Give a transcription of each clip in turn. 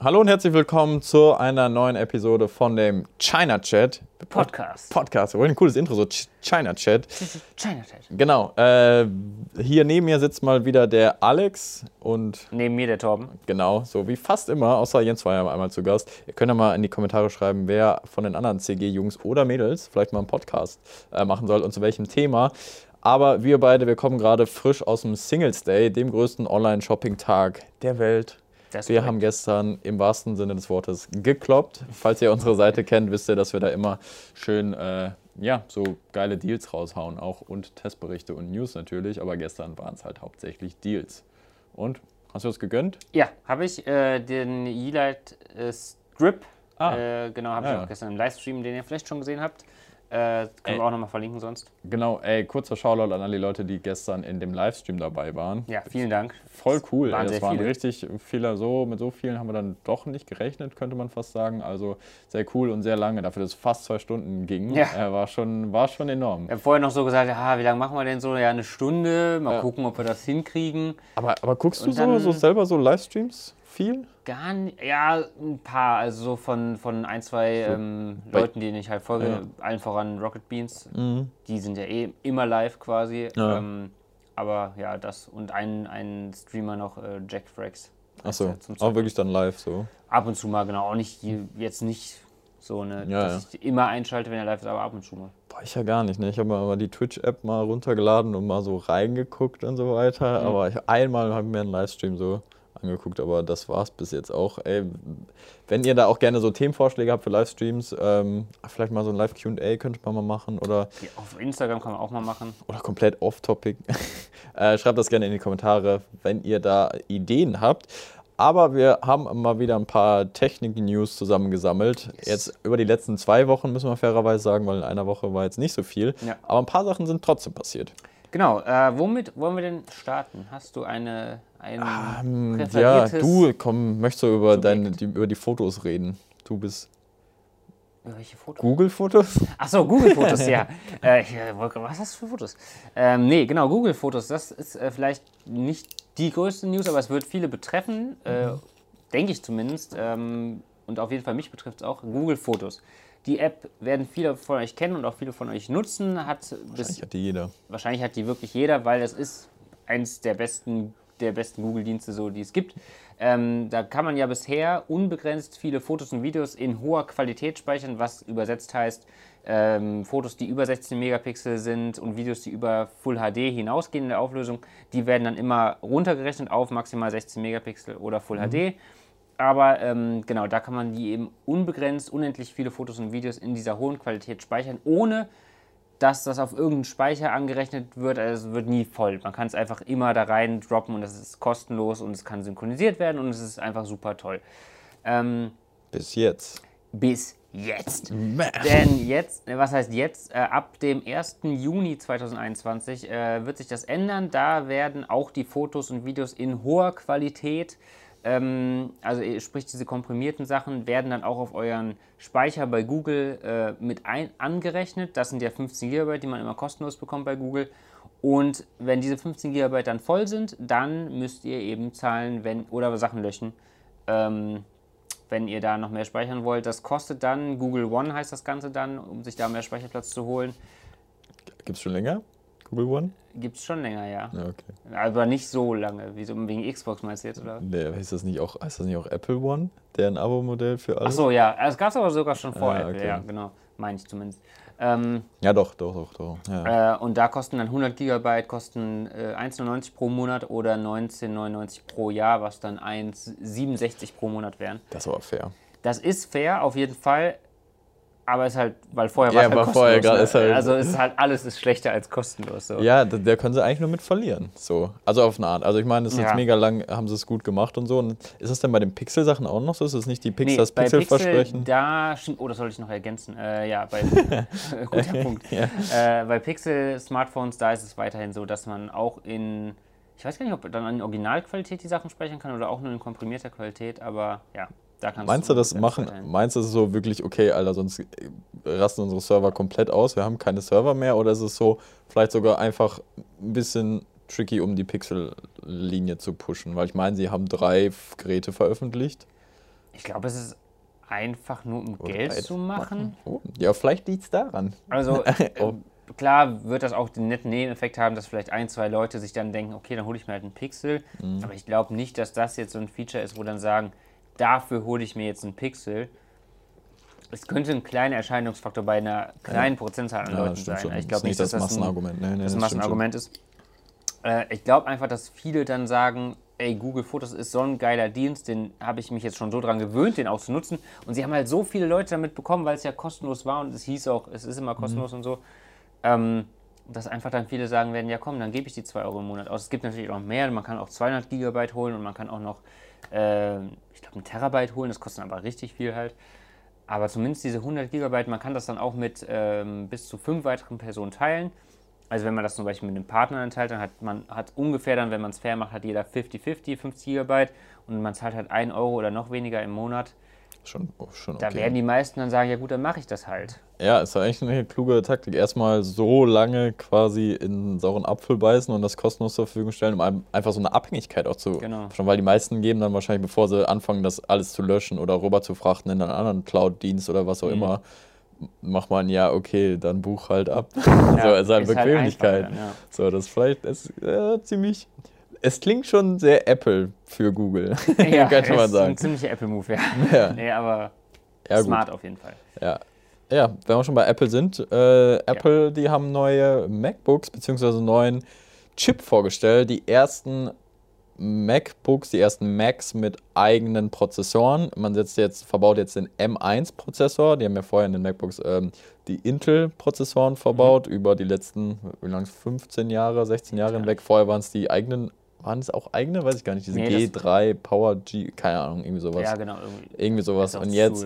Hallo und herzlich willkommen zu einer neuen Episode von dem China Chat Podcast. Podcast. Oh, ein cooles Intro, so Ch- China Chat. China Chat. Genau. Äh, hier neben mir sitzt mal wieder der Alex und Neben mir der Torben. genau, so wie fast immer, außer Jens war ja einmal zu Gast. Ihr könnt ja mal in die Kommentare schreiben, wer von den anderen CG-Jungs oder Mädels vielleicht mal einen Podcast äh, machen soll und zu welchem Thema. Aber wir beide, wir kommen gerade frisch aus dem Singles Day, dem größten Online-Shopping-Tag der Welt. Das Wir haben gestern im wahrsten Sinne des Wortes gekloppt. Falls ihr unsere Seite kennt, wisst ihr, dass wir da immer schön äh, ja, so geile Deals raushauen, auch und Testberichte und News natürlich. Aber gestern waren es halt hauptsächlich Deals. Und hast du das gegönnt? Ja, habe ich äh, den Yeelight äh, Strip. Ah. Äh, genau, habe Ja, ich auch gestern im Livestream, den ihr vielleicht schon gesehen habt. Äh, können Ey. wir auch nochmal verlinken sonst. Genau, ey, kurzer Shoutout an alle Leute, die gestern in dem Livestream dabei waren. Ja, vielen Dank. Voll cool. Waren ey, das waren viele. richtig viele, so mit so vielen haben wir dann doch nicht gerechnet, könnte man fast sagen. Also sehr cool und sehr lange, dafür, dass es fast zwei Stunden ging. Ja. Äh, war, schon, war schon enorm. Wir haben vorher noch so gesagt, ja, wie lange machen wir denn so? Ja, eine Stunde. Mal Ja. gucken, ob wir das hinkriegen. Aber, aber guckst du Und so, dann- so selber so Livestreams viel? Gar nicht, ja, ein paar, also so von, von ein, zwei ähm, bei- Leuten, denen ich halt folge, Ja. allen voran Rocket Beans, die sind ja eh immer live quasi. Ja. Ähm, aber ja, das und ein, ein Streamer noch, äh, Jack Frax. Achso, auch wirklich dann live so. Ab und zu mal, genau, auch nicht je- jetzt nicht so, ne, Ja, dass ich immer einschalte, wenn er live ist, aber ab und zu mal. Boah, ich ja gar nicht, ne? Ich habe mir mal die Twitch-App mal runtergeladen und mal so reingeguckt und so weiter. Aber ich, einmal habe ich mir einen Livestream so angeguckt, aber das war's bis jetzt auch. Ey, wenn ihr da auch gerne so Themenvorschläge habt für Livestreams, ähm, vielleicht mal so ein Live-QA könnte man mal machen oder, Ja, auf Instagram kann man auch mal machen. oder komplett off-topic. äh, schreibt das gerne in die Kommentare, wenn ihr da Ideen habt. Aber wir haben mal wieder ein paar Technik-News zusammengesammelt. Jetzt über die letzten zwei Wochen müssen wir fairerweise sagen, weil in einer Woche war jetzt nicht so viel. Ja. Aber ein paar Sachen sind trotzdem passiert. Genau, äh, womit wollen wir denn starten? Hast du eine, ein Ähm, ja, du, komm, möchtest du über, Subjekt. deine, die, über die Fotos reden? Du bist Über welche Fotos? Google-Fotos? Achso, Google-Fotos, ja. Äh, ich, äh, was hast du für Fotos? Ähm, nee, genau, Google-Fotos, das ist äh, vielleicht nicht die größte News, aber es wird viele betreffen, äh, denke ich zumindest. Ähm, und auf jeden Fall mich betrifft es auch, Google-Fotos. Die App werden viele von euch kennen und auch viele von euch nutzen. Hat bis, Ich hatte jeder. wahrscheinlich hat die wirklich jeder, weil es ist eins der besten, der besten Google-Dienste, so, die es gibt. Ähm, da kann man ja bisher unbegrenzt viele Fotos und Videos in hoher Qualität speichern, was übersetzt heißt, ähm, Fotos, die über 16 Megapixel sind und Videos, die über Full HD hinausgehen in der Auflösung, die werden dann immer runtergerechnet auf maximal 16 Megapixel oder Full HD. Aber ähm, genau, da kann man die eben unbegrenzt, unendlich viele Fotos und Videos in dieser hohen Qualität speichern, ohne dass das auf irgendeinen Speicher angerechnet wird. Also es wird nie voll. Man kann es einfach immer da rein droppen und es ist kostenlos und es kann synchronisiert werden und es ist einfach super toll. Ähm, Bis jetzt. bis jetzt. Denn jetzt, äh, was heißt jetzt? Äh, ab dem 1. Juni 2021 äh, wird sich das ändern. Da werden auch die Fotos und Videos in hoher Qualität, ähm, also sprich diese komprimierten Sachen, werden dann auch auf euren Speicher bei Google äh, mit ein angerechnet. Das sind ja 15 GB, die man immer kostenlos bekommt bei Google. Und wenn diese 15 GB dann voll sind, dann müsst ihr eben zahlen, wenn oder Sachen löschen. Ähm, wenn ihr da noch mehr speichern wollt. Das kostet dann, Google One heißt das Ganze dann, um sich da mehr Speicherplatz zu holen. Gibt's schon länger? Google One? Gibt es schon länger, ja. Ja, okay. Aber nicht so lange. Wie so wegen Xbox meinst du jetzt, oder? Nee, heißt das nicht auch, heißt das nicht auch Apple One? Deren Abo-Modell für alles? Ach so, ja. Es gab es aber sogar schon vor Ah, Apple, okay. ja, genau. Meine ich zumindest. Ähm, Ja, doch, doch, doch, doch. Ja. äh, und da kosten dann 100 GB, kosten äh, 1,99 pro Monat oder 19,99 pro Jahr, was dann 1,67 pro Monat wären. Das ist aber fair. Das ist fair, auf jeden Fall. Aber ist halt, weil vorher Ja, war es halt aber vorher kostenlos. grad ne? ist halt- also ist halt alles ist schlechter als kostenlos. So. Ja, da, da können sie eigentlich nur mit verlieren. So. Also auf eine Art. Also ich meine, das ist Ja. jetzt mega lang, haben sie es gut gemacht und so. Und ist es denn bei den Pixel-Sachen auch noch so? Ist es nicht die Nee, Pixel, das bei Pixel-Versprechen? Pixel, da stimmt, oh, das sollte ich noch ergänzen. Äh, ja, bei, guter Punkt. Äh, bei Pixel-Smartphones, da ist es weiterhin so, dass man auch in, ich weiß gar nicht, ob dann in Originalqualität die Sachen speichern kann oder auch nur in komprimierter Qualität, aber ja, Meinst du das machen? Meinst du ist so wirklich, okay, Alter, sonst äh, rasten unsere Server komplett aus, wir haben keine Server mehr? Oder ist es so vielleicht sogar einfach ein bisschen tricky, um die Pixel-Linie zu pushen? Weil ich meine, sie haben drei Geräte veröffentlicht. Ich glaube, es ist einfach nur um Geld Oder zu machen. Oh, ja, vielleicht liegt es daran. Also Oh. äh, klar wird das auch den netten Nebeneffekt haben, dass vielleicht ein, zwei Leute sich dann denken, okay, dann hole ich mir halt einen Pixel. Mhm. Aber ich glaube nicht, dass das jetzt so ein Feature ist, wo dann sagen, dafür hole ich mir jetzt einen Pixel. Es könnte ein kleiner Erscheinungsfaktor bei einer kleinen Prozentzahl an Ja, Leuten sein. schon. Ich glaube nicht, dass das Massenargument. Nee, nee, das das. Massenargument ist. Äh, ich glaube einfach, dass viele dann sagen, ey, Google Fotos ist so ein geiler Dienst, den habe ich mich jetzt schon so dran gewöhnt, den auch zu nutzen. Und sie haben halt so viele Leute damit bekommen, weil es ja kostenlos war und es hieß auch, es ist immer kostenlos und so. Ähm, dass einfach dann viele sagen werden, ja komm, dann gebe ich die 2 Euro im Monat aus. Es gibt natürlich auch mehr, man kann auch 200 Gigabyte holen und man kann auch noch, äh, ich glaube, ein Terabyte holen, das kostet aber richtig viel halt. Aber zumindest diese 100 Gigabyte, man kann das dann auch mit ähm, bis zu fünf weiteren Personen teilen. Also wenn man das zum Beispiel mit einem Partner dann teilt, dann hat man hat ungefähr dann, wenn man es fair macht, hat jeder 50-50, 50 Gigabyte und man zahlt halt 1 Euro oder noch weniger im Monat. Schon, oh, schon okay. Da werden die meisten dann sagen, ja gut, dann mache ich das halt. Ja, ist ja eigentlich eine kluge Taktik. Erstmal so lange quasi in sauren Apfel beißen und das kostenlos zur Verfügung stellen, um einfach so eine Abhängigkeit auch zu. Genau. Schon weil die meisten geben dann wahrscheinlich, bevor sie anfangen, das alles zu löschen oder rüber zu frachten in einen anderen Cloud-Dienst oder was auch Mhm. immer, macht man ja, okay, dann buch halt ab. Ja, so, ist halt ist halt Bequemlichkeit. dann, ja. So, das vielleicht ist äh, ziemlich. Es klingt schon sehr Apple für Google, Ja, könnte man ist sagen. ein ziemlicher Apple-Move, ja. Ja. Nee, aber Ja, gut. smart auf jeden Fall. Ja. Ja, wenn wir schon bei Apple sind, äh, Apple, die haben neue MacBooks bzw. neuen Chip vorgestellt. Die ersten MacBooks, die ersten Macs mit eigenen Prozessoren. Man setzt jetzt, verbaut jetzt den M1-Prozessor. Die haben ja vorher in den MacBooks ähm, die Intel-Prozessoren verbaut über die letzten, wie lange 15 Jahre, 16 Jahre Ja. hinweg. Vorher waren es die eigenen, waren es auch eigene? Weiß ich gar nicht. Diese Nee, das- G3 Power G, keine Ahnung, irgendwie sowas. Ja, genau. Irgendwie. Irgendwie sowas. Und jetzt.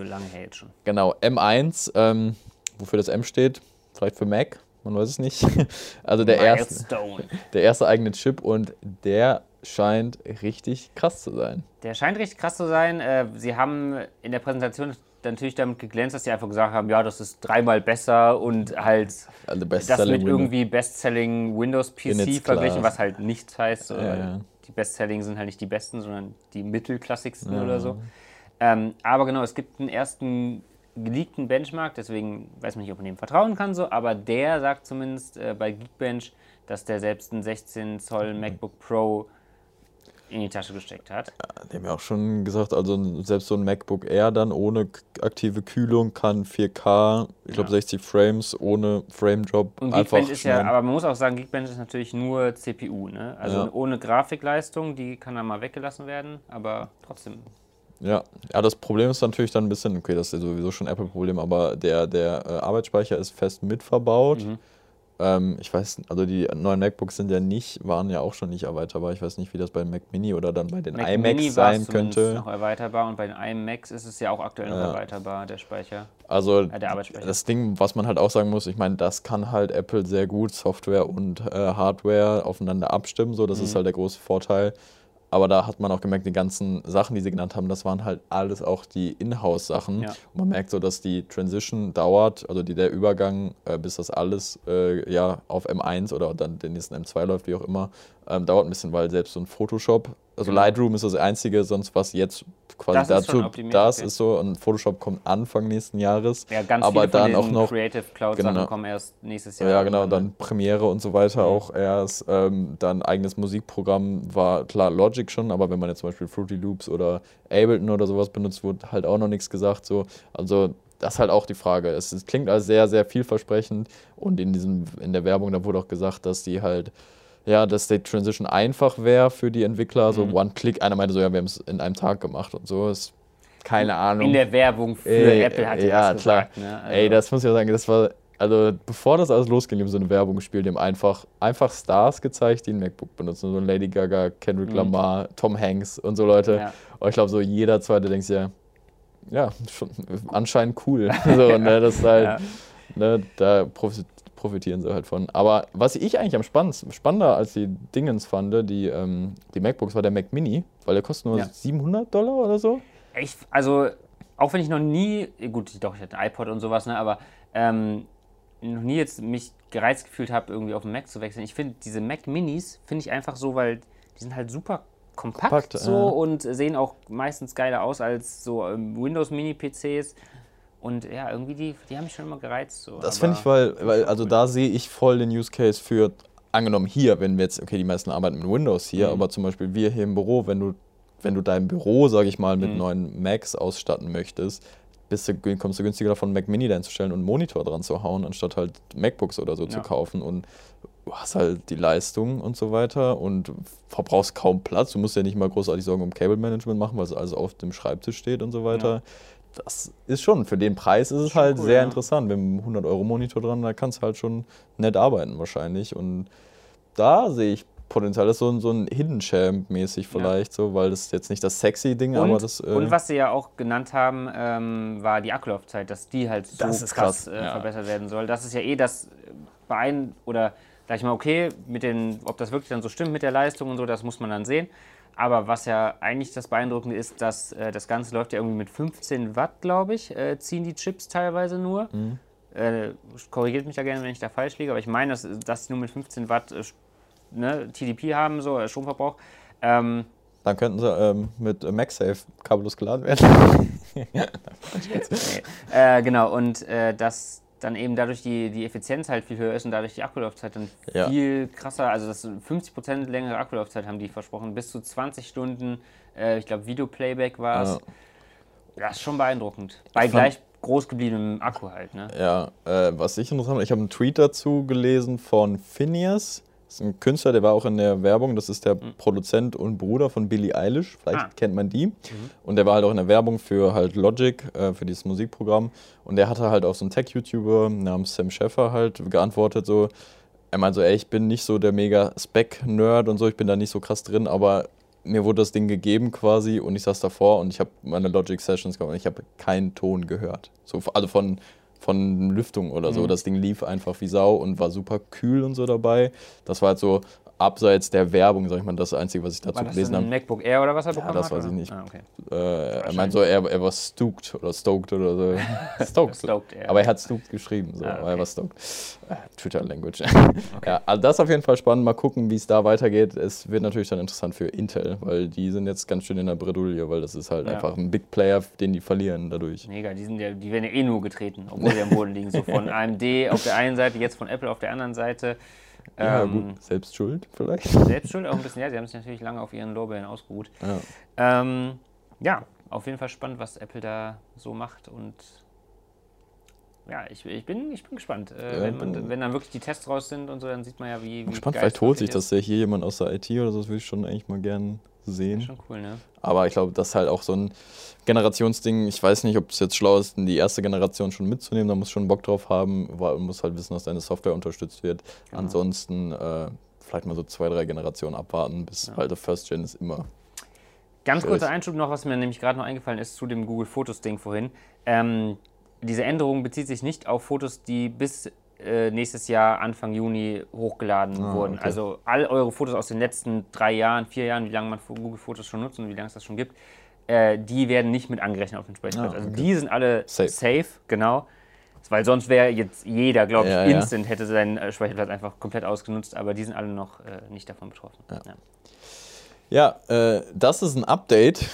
Genau, M1, ähm, wofür das M steht, vielleicht für Mac, man weiß es nicht. Also der erste, der erste eigene Chip und der scheint richtig krass zu sein. Der scheint richtig krass zu sein. Äh, sie haben in der Präsentation natürlich damit geglänzt, dass sie einfach gesagt haben, ja, das ist dreimal besser und halt das mit irgendwie Best-Selling Windows PC verglichen, was halt nichts heißt. Ja, ja. Die Best-Selling sind halt nicht die besten, sondern die mittelklassigsten Ja. oder so. Ähm, aber genau, es gibt einen ersten geleakten Benchmark, deswegen weiß man nicht, ob man dem vertrauen kann, so, aber der sagt zumindest äh, bei Geekbench, dass der selbst einen 16 Zoll MacBook Pro in die Tasche gesteckt hat. Die haben ja auch schon gesagt, also selbst so ein MacBook Air dann ohne aktive Kühlung kann 4K, ich glaube Ja. 60 Frames ohne Frame Drop Und einfach Geekbench ist ja, aber man muss auch sagen, Geekbench ist natürlich nur CPU, ne? Also Ja. ohne Grafikleistung, die kann dann mal weggelassen werden, aber trotzdem. Ja. ja, das Problem ist natürlich dann ein bisschen, okay, das ist ja sowieso schon Apple-Problem, aber der, der äh, Arbeitsspeicher ist fest mit verbaut. Mhm. Ähm, ich weiß, also die neuen MacBooks sind ja nicht, waren ja auch schon nicht erweiterbar. Ich weiß nicht, wie das beim Mac Mini oder dann bei den Mac iMacs Mini sein könnte. noch erweiterbar und bei den iMacs ist es ja auch aktuell noch Ja. erweiterbar, der Speicher. Also Äh, der Arbeitsspeicher. das Ding, was man halt auch sagen muss, ich meine, das kann halt Apple sehr gut Software und äh, Hardware aufeinander abstimmen. So, das Mhm. ist halt der große Vorteil. Aber da hat man auch gemerkt, die ganzen Sachen, die sie genannt haben, das waren halt alles auch die Inhouse-Sachen. Ja. Und man merkt so, dass die Transition dauert, also die, der Übergang, äh, bis das alles äh, ja, auf M1 oder dann den nächsten M2 läuft, wie auch immer, ähm, dauert ein bisschen, weil selbst so ein Photoshop, also Genau. Lightroom ist das einzige, sonst was jetzt quasi Das dazu, optimiert, das okay. ist so und Photoshop kommt Anfang nächsten Jahres. Ja, ganz aber viele dann den auch noch Creative Cloud Sachen genau. kommen erst nächstes Jahr. ja, genau, dann Premiere und so weiter auch erst. Ähm, dann eigenes Musikprogramm war klar Logic schon, aber wenn man jetzt zum Beispiel Fruity Loops oder Ableton oder sowas benutzt, wurde halt auch noch nichts gesagt. So. Also das ist halt auch die Frage. Es, es klingt als sehr, sehr vielversprechend und in, diesem, in der Werbung, da wurde auch gesagt, dass die halt, ja, dass die Transition einfach wäre für die Entwickler. So Mhm. One-Click, einer meinte so, ja, wir haben es in einem Tag gemacht und so. Ist keine Ahnung. In der Werbung für Ey, Apple hat er ja, das klar. gesagt. Ne? Also, Ey, das muss ich ja sagen, das war, also bevor das alles losging, haben so eine Werbung gespielt, haben einfach, einfach Stars gezeigt, die ein MacBook benutzen. So Lady Gaga, Kendrick Mhm. Lamar, Tom Hanks und so Leute. Ja. Und ich glaube, so jeder zweite denkt sich ja, ja, schon, anscheinend cool. so, ne, das ist halt, Ja. ne, da profit, profitieren sie halt von. Aber was ich eigentlich am spannendsten, spannender als die Dingens fand, die, ähm, die MacBooks, war der Mac Mini, weil der kostet nur Ja. 700 Dollar oder so. Ich, also, auch wenn ich noch nie, gut, doch, ich hatte ein iPod und sowas, ne, aber ähm, noch nie jetzt mich gereizt gefühlt habe, irgendwie auf den Mac zu wechseln. Ich finde diese Mac Minis, finde ich einfach so, weil die sind halt super kompakt, Kompakt, so ja. und sehen auch meistens geiler aus als so ähm, Windows-Mini-PCs. Und ja, irgendwie, die, die haben mich schon immer gereizt. So. Das finde ich, weil, weil also da sehe ich voll den Use Case für, angenommen hier, wenn wir jetzt, okay, die meisten arbeiten mit Windows hier, Mhm. aber zum Beispiel wir hier im Büro, wenn du, wenn du dein Büro, sage ich mal, mit Mhm. neuen Macs ausstatten möchtest, bist du, kommst du günstiger davon, Mac Mini einzustellen und einen Monitor dran zu hauen, anstatt halt MacBooks oder so zu Ja. kaufen und du hast halt die Leistung und so weiter und verbrauchst kaum Platz. Du musst ja nicht mal großartig Sorgen um Cable Management machen, weil es alles auf dem Schreibtisch steht und so weiter. Das ist schon, für den Preis ist es halt cool, sehr ja. interessant. Mit einem 100-Euro-Monitor dran, da kannst du halt schon nett arbeiten wahrscheinlich. Und da sehe ich Potenzial. Das ist so ein, so ein Hidden Champ mäßig vielleicht, so, weil das jetzt nicht das sexy Ding, aber Und, das. äh, und was sie ja auch genannt haben, ähm, war die Akkulaufzeit, dass die halt so ist krass, krass, äh, ja. verbessert werden soll. Das ist ja eh das Beein oder sag ich mal, okay, mit den, ob das wirklich dann so stimmt mit der Leistung und so, das muss man dann sehen. Aber was ja eigentlich das Beeindruckende ist, dass äh, das Ganze läuft ja irgendwie mit 15 Watt, glaube ich, äh, ziehen die Chips teilweise nur. Mhm. Äh, korrigiert mich da gerne, wenn ich da falsch liege, aber ich meine, dass, dass sie nur mit 15 Watt äh, ne, TDP haben, so äh, Stromverbrauch. Ähm, Dann könnten sie ähm, mit MagSafe kabellos geladen werden. Äh, genau, und dass dann eben dadurch die, die Effizienz halt viel höher ist und dadurch die Akkulaufzeit dann Ja. viel krasser, also das sind 50% längere Akkulaufzeit haben die versprochen, bis zu 20 Stunden, äh, ich glaube Videoplayback war es. Ja. Das ist schon beeindruckend. Bei gleich groß gebliebenem Akku halt, ne? Ja, äh, was ich interessant ich habe einen Tweet dazu gelesen von Phineas. Ist ein Künstler, der war auch in der Werbung. Das ist der Produzent und Bruder von Billie Eilish. Vielleicht Ah. kennt man die. Und der war halt auch in der Werbung für halt Logic, äh, für dieses Musikprogramm. Und der hatte halt auf so einen Tech-YouTuber namens Sam Sheffer halt geantwortet so, er meinte so, ey, ich bin nicht so der mega Spec-Nerd und so, ich bin da nicht so krass drin, aber mir wurde das Ding gegeben quasi und ich saß davor und ich habe meine Logic Sessions gemacht und ich habe keinen Ton gehört. So, also von, von Lüftung oder so. Mhm. Das Ding lief einfach wie Sau und war super kühl und so dabei. Das war halt so abseits der Werbung, sag ich mal, das Einzige, was ich dazu War das gelesen habe. MacBook Air oder was er bekommen das hat? weiß ich nicht. Ah, okay. Äh, er meint so, er, er war stoked oder stoked oder so. stoked. Stoked, ja. Aber er hat stoked geschrieben, so. Ah, aber er okay. war stoked. Äh, Twitter-Language. Ja, also das ist auf jeden Fall spannend. Mal gucken, wie es da weitergeht. Es wird natürlich dann interessant für Intel, weil die sind jetzt ganz schön in der Bredouille, weil das ist halt Ja. einfach ein Big Player, den die verlieren dadurch. Mega, die, sind ja, die werden ja eh nur getreten, obwohl sie am Boden liegen. So von AMD auf der einen Seite, jetzt von Apple auf der anderen Seite. Ja, Ähm, gut, selbst schuld vielleicht. Selbst schuld auch ein bisschen, ja, sie haben sich natürlich lange auf ihren Lorbeeren ausgeruht. Ja. Ähm, ja, auf jeden Fall spannend, was Apple da so macht und ja, ich, ich, bin, ich bin gespannt. Äh, Ja, wenn, man, wenn dann wirklich die Tests raus sind und so, dann sieht man ja, wie, wie Spannend, geil vielleicht holt sich das ja hier jemand aus der IT oder so, das würde ich schon eigentlich mal gern ist. Sehen. Schon cool, ne? Aber ich glaube, das ist halt auch so ein Generationsding. Ich weiß nicht, ob es jetzt schlau ist, die erste Generation schon mitzunehmen. Da muss schon Bock drauf haben, weil man muss halt wissen, dass deine Software unterstützt wird. Genau. Ansonsten äh, vielleicht mal so zwei, drei Generationen abwarten, bis weil der First Gen ist immer. Ganz kurzer. Einschub noch, was mir nämlich gerade noch eingefallen ist zu dem Google Fotos Ding vorhin. Ähm, diese Änderung bezieht sich nicht auf Fotos, die bis nächstes Jahr Anfang Juni hochgeladen Ah, wurden. okay. Also all eure Fotos aus den letzten drei Jahren, vier Jahren, wie lange man Google Fotos schon nutzt und wie lange es das schon gibt, äh, die werden nicht mit angerechnet auf den Speicherplatz. Ah, Also okay. die sind alle Safe. safe, genau. Weil sonst wäre jetzt jeder, glaube ich, Ja, ja. instant hätte seinen äh, Speicherplatz einfach komplett ausgenutzt, aber die sind alle noch äh, nicht davon betroffen. Ja. Ja, äh, das ist ein Update.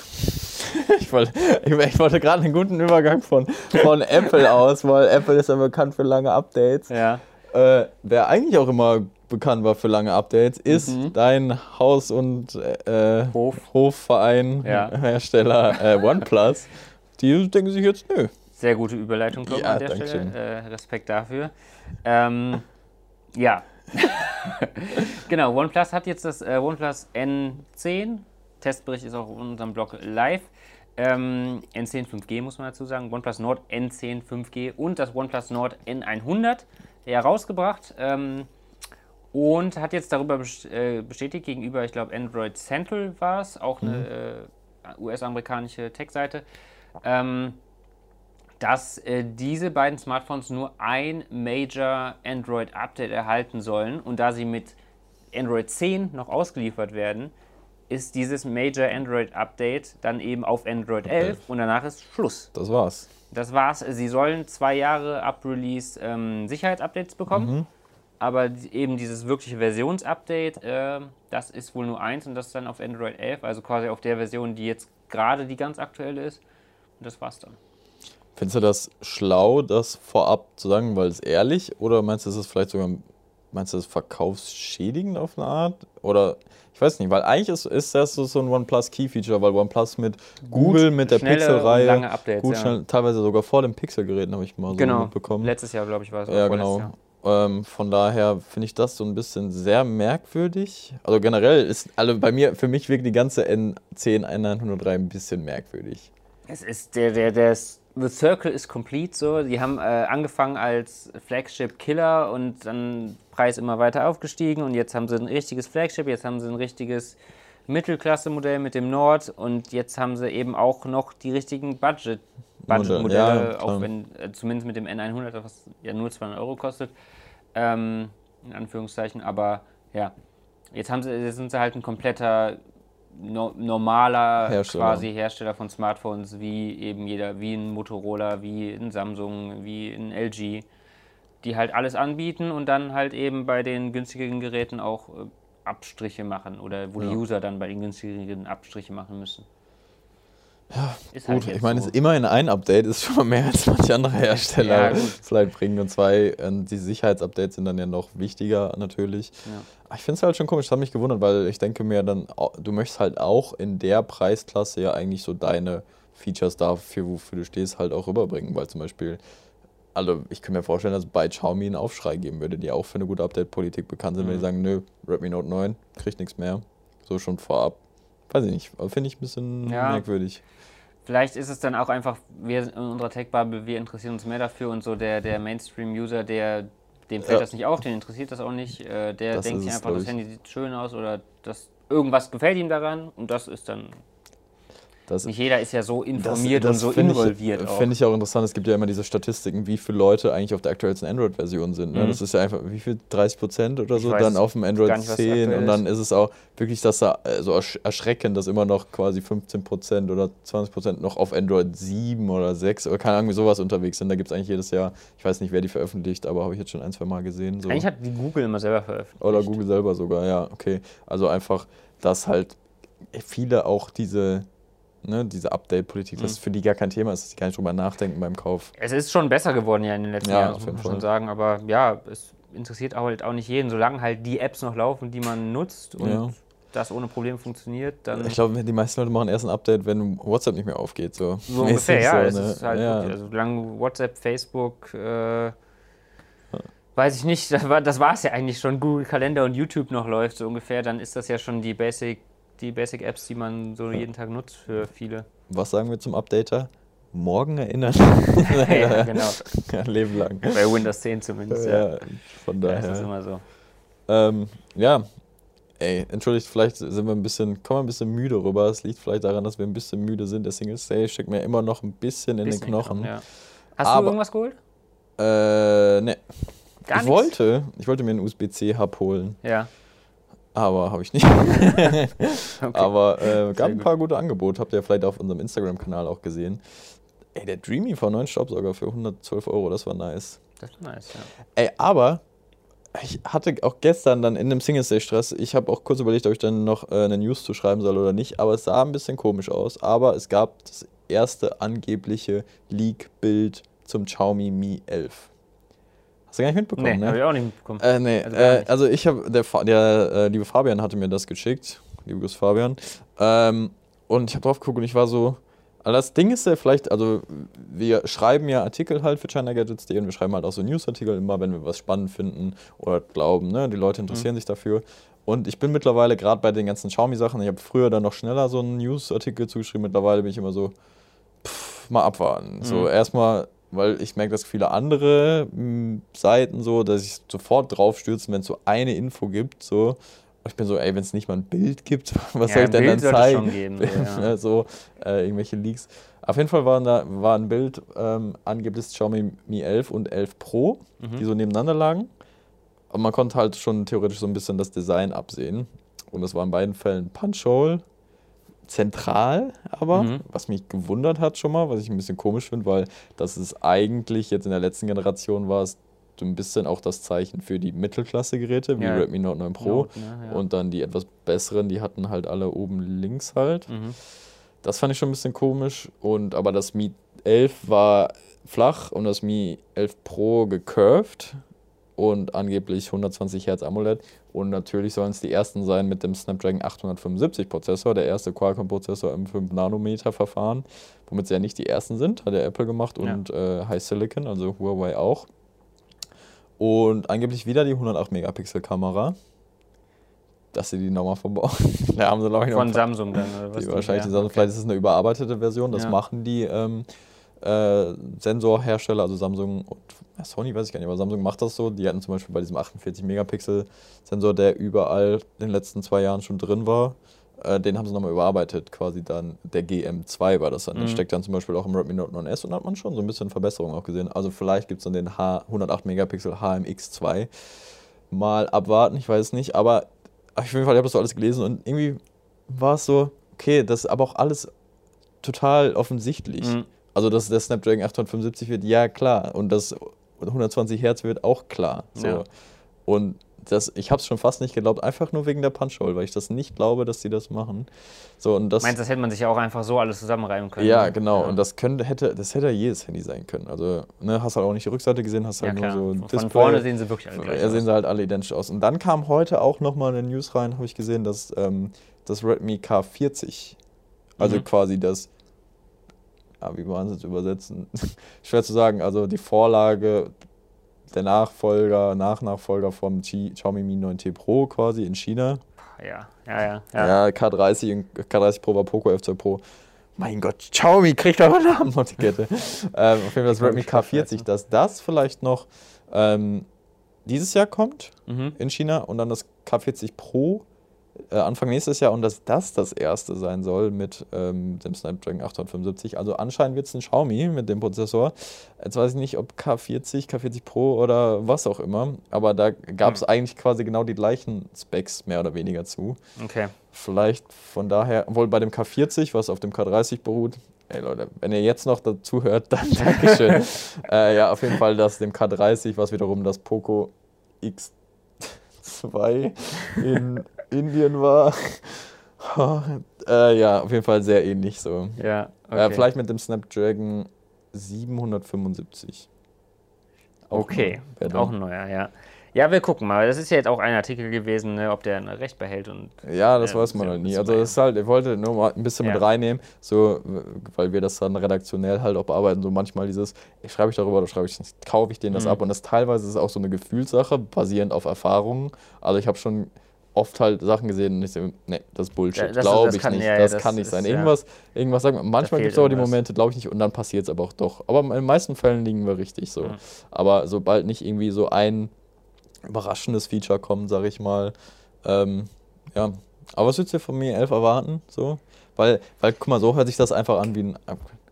ich wollte, ich, wollte gerade einen guten Übergang von, von Apple aus, weil Apple ist ja bekannt für lange Updates. ja. Äh, wer eigentlich auch immer bekannt war für lange Updates, ist Mhm. dein Haus- und äh, Hof. Hofverein, Ja. Hersteller äh, OnePlus. Die denken sich jetzt, nö. Sehr gute Überleitung, Tom, Ja, an der. Stelle. Äh, Respekt dafür. Ähm, ja. genau, OnePlus hat jetzt das äh, OnePlus N10. Testbericht ist auch auf unserem Blog live. Ähm, N10 5G muss man dazu sagen. OnePlus Nord N10 5G und das OnePlus Nord N100 herausgebracht. Ähm, und hat jetzt darüber äh, bestätigt gegenüber, ich glaube, Android Central war es, auch eine äh, US-amerikanische Tech-Seite, ähm, dass äh, diese beiden Smartphones nur ein Major Android-Update erhalten sollen. Und da sie mit Android 10 noch ausgeliefert werden, ist dieses Major Android-Update dann eben auf Android 11 und danach ist Schluss. Das war's. Das war's. Sie sollen zwei Jahre ab Release ähm, Sicherheitsupdates bekommen. aber eben dieses wirkliche Versionsupdate, äh, das ist wohl nur eins und das dann auf Android 11, also quasi auf der Version, die jetzt gerade die ganz aktuelle ist. Und das war's dann. Findest du das schlau, das vorab zu sagen, weil es ehrlich? Oder meinst du, ist vielleicht sogar, meinst du das verkaufsschädigend auf eine Art? Oder ich weiß nicht, weil eigentlich ist, ist das so, so ein OnePlus Key Feature, weil OnePlus mit Google, mit der Pixel-Reihe, lange Updates, gut ja. schnell, teilweise sogar vor den Pixel-Geräten habe ich mal so Genau, mitbekommen. letztes Jahr, glaube ich, war es. Ja, genau. Jahr. Ähm, von daher finde ich das so ein bisschen sehr merkwürdig. Also generell ist, also bei mir, für mich wirkt die ganze N10 N103 ein bisschen merkwürdig. Es ist der, der, der The Circle is complete so. Die haben äh, angefangen als Flagship Killer und dann Preis immer weiter aufgestiegen und jetzt haben sie ein richtiges Flagship, jetzt haben sie ein richtiges Mittelklasse-Modell mit dem Nord und jetzt haben sie eben auch noch die richtigen Budget Budget-Modelle, Ja, klar. auch wenn äh, zumindest mit dem N100, was ja nur 200 Euro kostet, ähm, in Anführungszeichen, aber ja, jetzt haben sie, jetzt sind sie halt ein kompletter no, normaler Hersteller. quasi Hersteller von Smartphones, wie eben jeder, wie ein Motorola, wie ein Samsung, wie ein LG, die halt alles anbieten und dann halt eben bei den günstigeren Geräten auch äh, Abstriche machen oder wo die Ja. User dann bei den günstigeren Abstriche machen müssen. Ja, ist halt Gut, jetzt ich meine, so. es immerhin ein Update ist schon mal mehr als manche andere Hersteller Ja, vielleicht bringen. Und zwei, äh, die Sicherheitsupdates sind dann ja noch wichtiger natürlich. Ja. Aber Ich finde es halt schon komisch, das hat mich gewundert, weil ich denke mir dann, du möchtest halt auch in der Preisklasse ja eigentlich so deine Features dafür, wofür du stehst, halt auch rüberbringen. Weil zum Beispiel, also ich kann mir vorstellen, dass bei Xiaomi einen Aufschrei geben würde, die auch für eine gute Update-Politik bekannt sind, wenn die Mhm. sagen, nö, Redmi Note 9 kriegt nichts mehr. So schon vorab. Weiß ich nicht, finde ich ein bisschen Ja. merkwürdig. Vielleicht ist es dann auch einfach, wir in unserer Tech-Bubble, wir interessieren uns mehr dafür und so der, der Mainstream-User, der dem fällt Ja. das nicht auf, den interessiert das auch nicht. Äh, der Das denkt sich einfach, das. Handy sieht schön aus oder das, irgendwas gefällt ihm daran und das ist dann. Das, Nicht jeder ist ja so das, informiert das und so involviert ich. Finde ich auch interessant. Es gibt ja immer diese Statistiken, wie viele Leute eigentlich auf der aktuellsten Android-Version sind. Ne? Mhm. Das ist ja einfach, wie viel? 30 Prozent oder so? weiß Dann auf dem Android nicht, was 10. aktuell Und dann ist es auch wirklich das da, so ersch erschreckend, dass immer noch quasi 15 Prozent oder 20 Prozent noch auf Android 7 oder 6 oder keine Ahnung, sowas unterwegs sind. Da gibt es eigentlich jedes Jahr, ich weiß nicht, wer die veröffentlicht, aber habe ich jetzt schon ein, zwei Mal gesehen. So. Eigentlich hat die Google immer selber veröffentlicht. Oder Google selber sogar, ja, okay. Also einfach, dass halt viele auch diese, ne, diese Update-Politik, das Mhm. für die gar kein Thema ist, dass die gar nicht drüber nachdenken beim Kauf. Es ist schon besser geworden ja in den letzten Ja, Jahren, muss man schon sagen. Aber ja, es interessiert auch halt auch nicht jeden. Solange halt die Apps noch laufen, die man nutzt und Ja. das ohne Probleme funktioniert, dann. Ich glaube, die meisten Leute machen erst ein Update, wenn WhatsApp nicht mehr aufgeht. So, So ungefähr, ja. so, es ne? ist halt ja. also solange WhatsApp, Facebook, äh, weiß ich nicht, das war war's ja eigentlich schon, Google Kalender und YouTube noch läuft, so ungefähr, dann ist das ja schon die Basic, die Basic Apps, die man so jeden Tag nutzt für viele. Was sagen wir zum Updater? Morgen erinnern. ja, genau. ja, Leben lang. Bei Windows 10 zumindest, ja. Ja, von Da ist es daher. immer so. Ähm, ja, ey, entschuldigt, vielleicht sind wir ein bisschen, kommen wir ein bisschen müde rüber. Es liegt vielleicht daran, dass wir ein bisschen müde sind. Der Single Stay steckt mir immer noch ein bisschen in Bisschen den Knochen. ja. Hast Aber- du irgendwas geholt? Äh, ne. Gar ich nichts? wollte, ich wollte mir einen USB-C-Hub holen, Ja. Aber habe ich nicht. Okay. Aber äh, gab ein gut. paar gute Angebote, habt ihr vielleicht auf unserem Instagram-Kanal auch gesehen. Ey, der Dreamy V9 Staubsauger für 112 Euro, das war nice. Das ist nice, ja. Ey, aber ich hatte auch gestern dann in dem Single-Stay-Stress, ich habe auch kurz überlegt, ob ich dann noch äh, eine News zu schreiben soll oder nicht, aber es sah ein bisschen komisch aus. Aber es gab das erste angebliche Leak-Bild zum Xiaomi Mi 11. Hast du gar nicht mitbekommen, Nee, ne? habe ich auch nicht mitbekommen. Äh, nee, Also äh, also ich habe, der, der äh, liebe Fabian hatte mir das geschickt, liebe Grüß Fabian, ähm, und ich habe drauf geguckt und ich war so, also das Ding ist ja vielleicht, also wir schreiben ja Artikel halt für ChinaGadgets.de und wir schreiben halt auch so Newsartikel immer, wenn wir was spannend finden oder glauben, ne, die Leute interessieren sich dafür. Und ich bin mittlerweile gerade bei den ganzen Xiaomi-Sachen, ich habe früher dann noch schneller so einen Newsartikel zugeschrieben, mittlerweile bin ich immer so, pff, mal abwarten. So Mhm. erstmal, weil ich merke, dass viele andere mh, Seiten so, dass ich sofort drauf stürzen, wenn es so eine Info gibt, so. Ich bin so, ey, wenn es nicht mal ein Bild gibt, was Ja, soll ich denn Bild dann zeigen? schon geben, so, ja. Ne, so äh, irgendwelche Leaks. Auf jeden Fall waren da, war ein Bild, ähm, angeblich Xiaomi Mi 11 und 11 Pro, Mhm. die so nebeneinander lagen. Und man konnte halt schon theoretisch so ein bisschen das Design absehen. Und das war in beiden Fällen Punch-Hole, zentral aber, Mhm. was mich gewundert hat schon mal, was ich ein bisschen komisch finde, weil das ist eigentlich jetzt in der letzten Generation war es ein bisschen auch das Zeichen für die Mittelklasse-Geräte, wie Ja. Redmi Note 9 Pro. Ne, ja. Und dann die etwas besseren, die hatten halt alle oben links halt. Mhm. Das fand ich schon ein bisschen komisch. Und aber das Mi 11 war flach und das Mi 11 Pro gecurved und angeblich 120 Hertz AMOLED. Und natürlich sollen es die ersten sein mit dem Snapdragon 875 Prozessor, der erste Qualcomm-Prozessor im 5 Nanometer Verfahren, womit sie ja nicht die ersten sind, hat der Apple gemacht Ja. und äh, High Silicon, also Huawei auch. Und angeblich wieder die 108 Megapixel Kamera. Dass sie die nochmal verbauen. da haben sie, ich, Von Samsung dann, oder was? die wahrscheinlich ja. Samsung, vielleicht ist es eine überarbeitete Version, das Ja. machen die ähm, äh, Sensorhersteller, also Samsung und ja, Sony weiß ich gar nicht, aber Samsung macht das so. Die hatten zum Beispiel bei diesem 48 Megapixel Sensor, der überall in den letzten zwei Jahren schon drin war, äh, den haben sie nochmal überarbeitet, quasi dann der GM2 war das dann. Der Mhm. steckt dann zum Beispiel auch im Redmi Note 9S und hat man schon so ein bisschen Verbesserung auch gesehen. Also vielleicht gibt es dann den H 108 Megapixel HMX2. Mal abwarten, ich weiß es nicht, aber auf jeden Fall, ich habe das so alles gelesen und irgendwie war es so, okay, das ist aber auch alles total offensichtlich. Mhm. Also, dass der Snapdragon 875 wird, ja klar. Und das 120 Hertz wird auch klar. So. Ja. Und das, ich habe es schon fast nicht geglaubt, einfach nur wegen der Punch-Hole, weil ich das nicht glaube, dass die das machen. So, und das, Meinst du, das hätte man sich ja auch einfach so alles zusammenreimen können? ja, genau. Ja. Und das könnte, hätte, das hätte ja jedes Handy sein können. Also, ne, hast halt auch nicht die Rückseite gesehen, hast ja, halt klar. nur so ein Von Display. vorne sehen sie wirklich alle gleich Ja, aus. sehen sie halt alle identisch aus. Und dann kam heute auch nochmal eine News rein, habe ich gesehen, dass ähm, das Redmi K40, also Mhm. quasi das, ah, wie sie es übersetzen? Schwer zu sagen, also die Vorlage, der Nachfolger, Nachnachfolger vom Xi- Xiaomi Mi 9T Pro quasi in China. Ja, ja, ja. ja. Ja, K30, und K30 Pro war Poco F2 Pro. Mein Gott, Xiaomi kriegt aber Namen auf die Kette. ähm, auf jeden Fall das Redmi K40, dass das vielleicht noch ähm, dieses Jahr kommt Mhm. in China und dann das K40 Pro äh, Anfang nächstes Jahr und dass das das erste sein soll mit ähm, dem Snapdragon 875. Also anscheinend wird es ein Xiaomi mit dem Prozessor. Jetzt weiß ich nicht, ob K40, K40 Pro oder was auch immer, aber da gab es eigentlich quasi genau die gleichen Specs mehr oder weniger zu. Okay. Vielleicht von daher, obwohl bei dem K40, was auf dem K30 beruht, ey Leute, wenn ihr jetzt noch dazu hört, dann Dankeschön. äh, ja, auf jeden Fall das dem K30, was wiederum das Poco X2 in Indien war. äh, ja, auf jeden Fall sehr ähnlich so. Ja, okay. Äh, vielleicht mit dem Snapdragon 775. Auch Okay, dann- auch ein neuer, ja. Ja, wir gucken mal. Das ist ja jetzt auch ein Artikel gewesen, ne, ob der ein Recht behält und Ja, das Ja, weiß man ja, halt nie. Also das ist halt, ich wollte nur mal ein bisschen mit Ja. reinnehmen, so, weil wir das dann redaktionell halt auch bearbeiten. So manchmal dieses, ich schreibe ich darüber oder schreibe ich nicht, kaufe ich denen das Mhm. ab. Und das teilweise ist auch so eine Gefühlssache, basierend auf Erfahrungen. Also ich habe schon oft halt Sachen gesehen und ich so, nee, das ist Ja, Bullshit, das- glaube ich kann- nicht, ja, ja, das, das kann nicht ist, sein. ja. Irgendwas, irgendwas sagen wir. Manchmal gibt es aber die irgendwas. Momente, glaube ich nicht, und dann passiert es aber auch doch. Aber in den meisten Fällen liegen wir richtig so. Mhm. Aber sobald nicht irgendwie so ein überraschendes Feature kommt, sage ich mal, ähm, ja. Aber was würdest du von mir 11 erwarten? So? Weil, weil, guck mal, so hört sich das einfach an wie ein.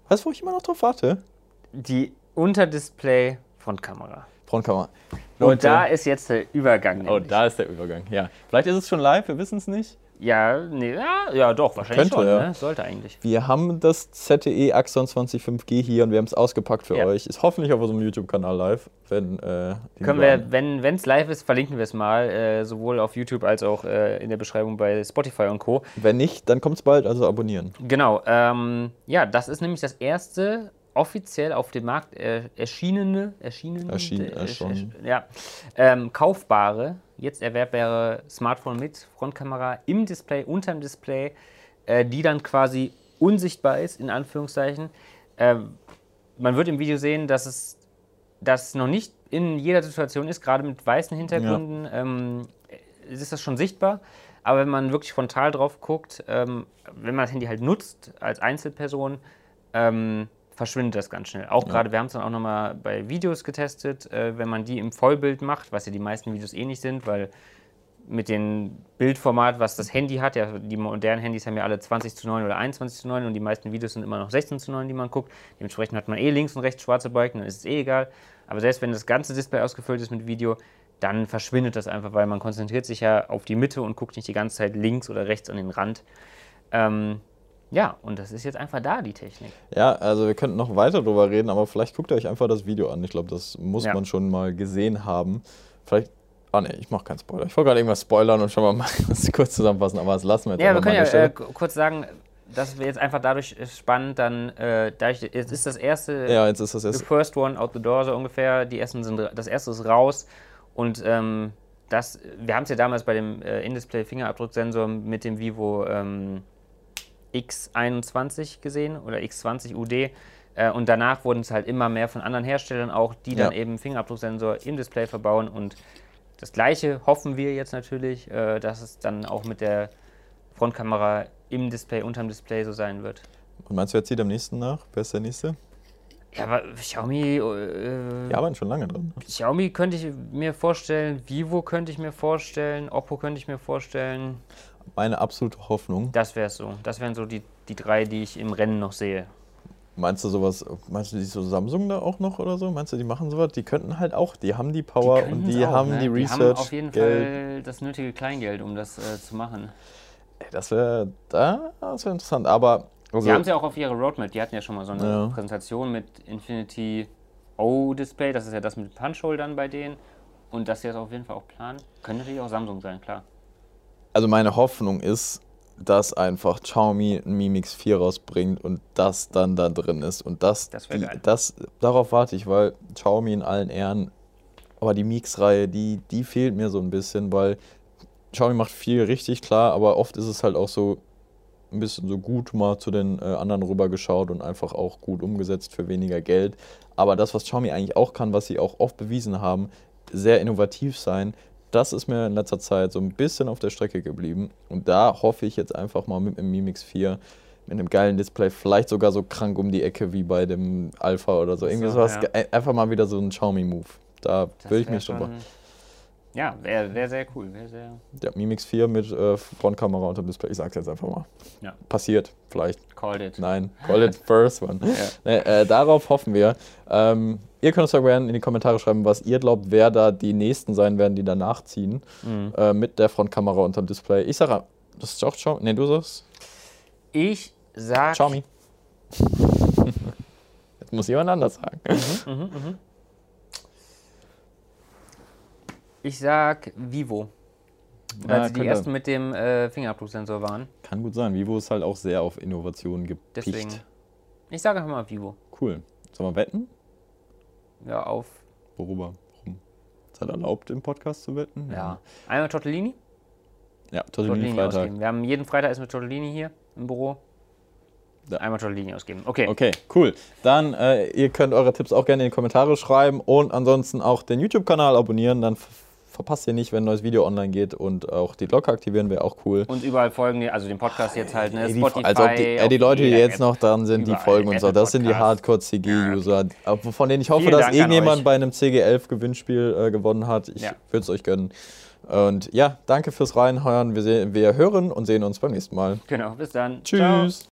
Weißt du, wo ich immer noch drauf warte? die Unterdisplay Frontkamera. Frontkamera. Und da ist jetzt der Übergang. Oh, nämlich. da ist der Übergang. Ja. Vielleicht ist es schon live, wir wissen es nicht. Ja, nee, ja, ja, doch, wahrscheinlich Könnte, schon, ja. ne? Sollte eigentlich. Wir haben das ZTE Axon 205G hier und wir haben es ausgepackt für Ja. euch. Ist hoffentlich auf unserem YouTube-Kanal live, wenn äh, Können wir, wenn es live ist, verlinken wir es mal, äh, sowohl auf YouTube als auch äh, in der Beschreibung bei Spotify und Co. Wenn nicht, dann kommt es bald, also abonnieren. Genau, ähm, ja, das ist nämlich das erste offiziell auf dem Markt äh, erschienene, erschienene, Erschien- äh, erschonnen. ersch- ja, ähm, kaufbare, jetzt erwerbbare Smartphone mit Frontkamera im Display, unterm Display, äh, die dann quasi unsichtbar ist, in Anführungszeichen. Ähm, man wird im Video sehen, dass es das noch nicht in jeder Situation ist, gerade mit weißen Hintergründen ähm, ist das schon sichtbar. Aber wenn man wirklich frontal drauf guckt, ähm, wenn man das Handy halt nutzt als Einzelperson, ähm, verschwindet das ganz schnell. Auch gerade, wir haben es dann auch nochmal bei Videos getestet, äh, wenn man die im Vollbild macht, was ja die meisten Videos eh nicht sind, weil mit dem Bildformat, was das Handy hat, ja, die modernen Handys haben ja alle 20 zu 9 oder 21 zu 9 und die meisten Videos sind immer noch 16 zu 9, die man guckt. Dementsprechend hat man eh links und rechts schwarze Balken, dann ist es eh egal. Aber selbst wenn das ganze Display ausgefüllt ist mit Video, dann verschwindet das einfach, weil man konzentriert sich ja auf die Mitte und guckt nicht die ganze Zeit links oder rechts an den Rand. Ähm, Ja, und das ist jetzt einfach da, die Technik. Ja, also wir könnten noch weiter drüber reden, aber vielleicht guckt ihr euch einfach das Video an. Ich glaube, das muss Ja. man schon mal gesehen haben. Vielleicht. Ah ne, ich mache keinen Spoiler. Ich wollte gerade irgendwas spoilern und schon mal mal das kurz zusammenfassen, aber das lassen wir jetzt Ja, wir können ja äh, kurz sagen, dass wir jetzt einfach dadurch äh, spannend dann, äh, dadurch, jetzt ist das erste. Ja, jetzt ist das the erst. first one out the door so ungefähr, die ersten sind, das erste ist raus und ähm, das, wir haben es ja damals bei dem äh, In-Display Fingerabdrucksensor mit dem Vivo ähm, X21 gesehen oder X20 UD. Äh, und danach wurden es halt immer mehr von anderen Herstellern auch, die dann Ja. eben Fingerabdrucksensor im Display verbauen. Und das gleiche hoffen wir jetzt natürlich, äh, dass es dann auch mit der Frontkamera im Display, unterm Display so sein wird. Und meinst du, wer zieht am nächsten nach? Wer ist der nächste? Ja, aber Xiaomi, äh, Die arbeiten schon lange dran. ne? Xiaomi könnte ich mir vorstellen, Vivo könnte ich mir vorstellen, Oppo könnte ich mir vorstellen. Meine absolute Hoffnung. Das wäre so. Das wären so die, die drei, die ich im Rennen noch sehe. Meinst du sowas, meinst du die so Samsung da auch noch oder so? Meinst du, die machen sowas? Die könnten halt auch, die haben die Power und können's die auch, haben ne? die Die haben Research. auf jeden Geld. Fall das nötige Kleingeld, um das äh, zu machen. Ey, das wäre da, das wäre interessant. Aber also, Sie haben es ja auch auf ihrer Roadmap. Die hatten ja schon mal so eine Ja. Präsentation mit Infinity O-Display. Das ist ja das mit Punch-Holdern bei denen. Und das jetzt auf jeden Fall auch planen. Könnte natürlich auch Samsung sein, klar. Also meine Hoffnung ist, dass einfach Xiaomi ein Mi Mix 4 rausbringt und das dann da drin ist. Und das, Das die, das darauf warte ich, weil Xiaomi in allen Ehren, aber die Mix-Reihe, die, die fehlt mir so ein bisschen, weil Xiaomi macht viel richtig klar, aber oft ist es halt auch so ein bisschen so gut mal zu den äh, anderen rübergeschaut und einfach auch gut umgesetzt für weniger Geld. Aber das, was Xiaomi eigentlich auch kann, was sie auch oft bewiesen haben, sehr innovativ sein, das ist mir in letzter Zeit so ein bisschen auf der Strecke geblieben. Und da hoffe ich jetzt einfach mal mit dem Mi Mix 4 mit einem geilen Display, vielleicht sogar so krank um die Ecke wie bei dem Alpha oder so. Irgendwie So, sowas, ja. einfach mal wieder so ein Xiaomi-Move. Da würde ich mich schon. schon- Ja, wäre wär sehr cool. Wär sehr, Der Mi Mix 4 mit äh, Frontkamera unter dem Display, ich sag's jetzt einfach mal. Ja. Passiert, vielleicht. called it. Nein, call it first one. Ja. Nee, äh, darauf hoffen wir. Ähm, ihr könnt uns ja gerne in die Kommentare schreiben, was ihr glaubt, wer da die nächsten sein werden, die danach ziehen. Mhm. Äh, mit der Frontkamera unterm Display. Ich sage, das ist auch Xiaomi. Nee, du sagst Ich sag. Xiaomi. Jetzt muss jemand anders sagen. Ich sag Vivo. Weil Ja, sie die ersten mit dem äh, Fingerabdrucksensor waren. Kann gut sein. Vivo ist halt auch sehr auf Innovationen gepicht. Deswegen. Ich sage einfach mal Vivo. Cool. Sollen wir wetten? Ja, auf. Worüber? Warum? Ist das erlaubt, im Podcast zu wetten? Ja. Einmal Tortellini. Ja, Tortellini Tortellini Freitag. ausgeben. Wir haben jeden Freitag ist mit Tortellini hier im Büro. Ja. Einmal Tortellini ausgeben. Okay. Okay, cool. Dann, äh, ihr könnt eure Tipps auch gerne in die Kommentare schreiben und ansonsten auch den YouTube-Kanal abonnieren. Dann verpasst ihr nicht, wenn ein neues Video online geht und auch die Glocke aktivieren wäre auch cool. Und überall folgen, die- also den Podcast jetzt halt, ne? Die, Spotify. als ob die, äh, die Leute, die jetzt App. noch dran sind, die folgen und so, das sind die. Hardcore-CG-User, aber von denen ich hoffe, Vielen dass Dank an irgendjemand bei einem CG11-Gewinnspiel äh, gewonnen hat. Ich Ja. würde es euch gönnen. Und ja, danke fürs Reinhören. Wir, sehen, wir hören und sehen uns beim nächsten Mal. Genau, bis dann. Ciao. Tschüss.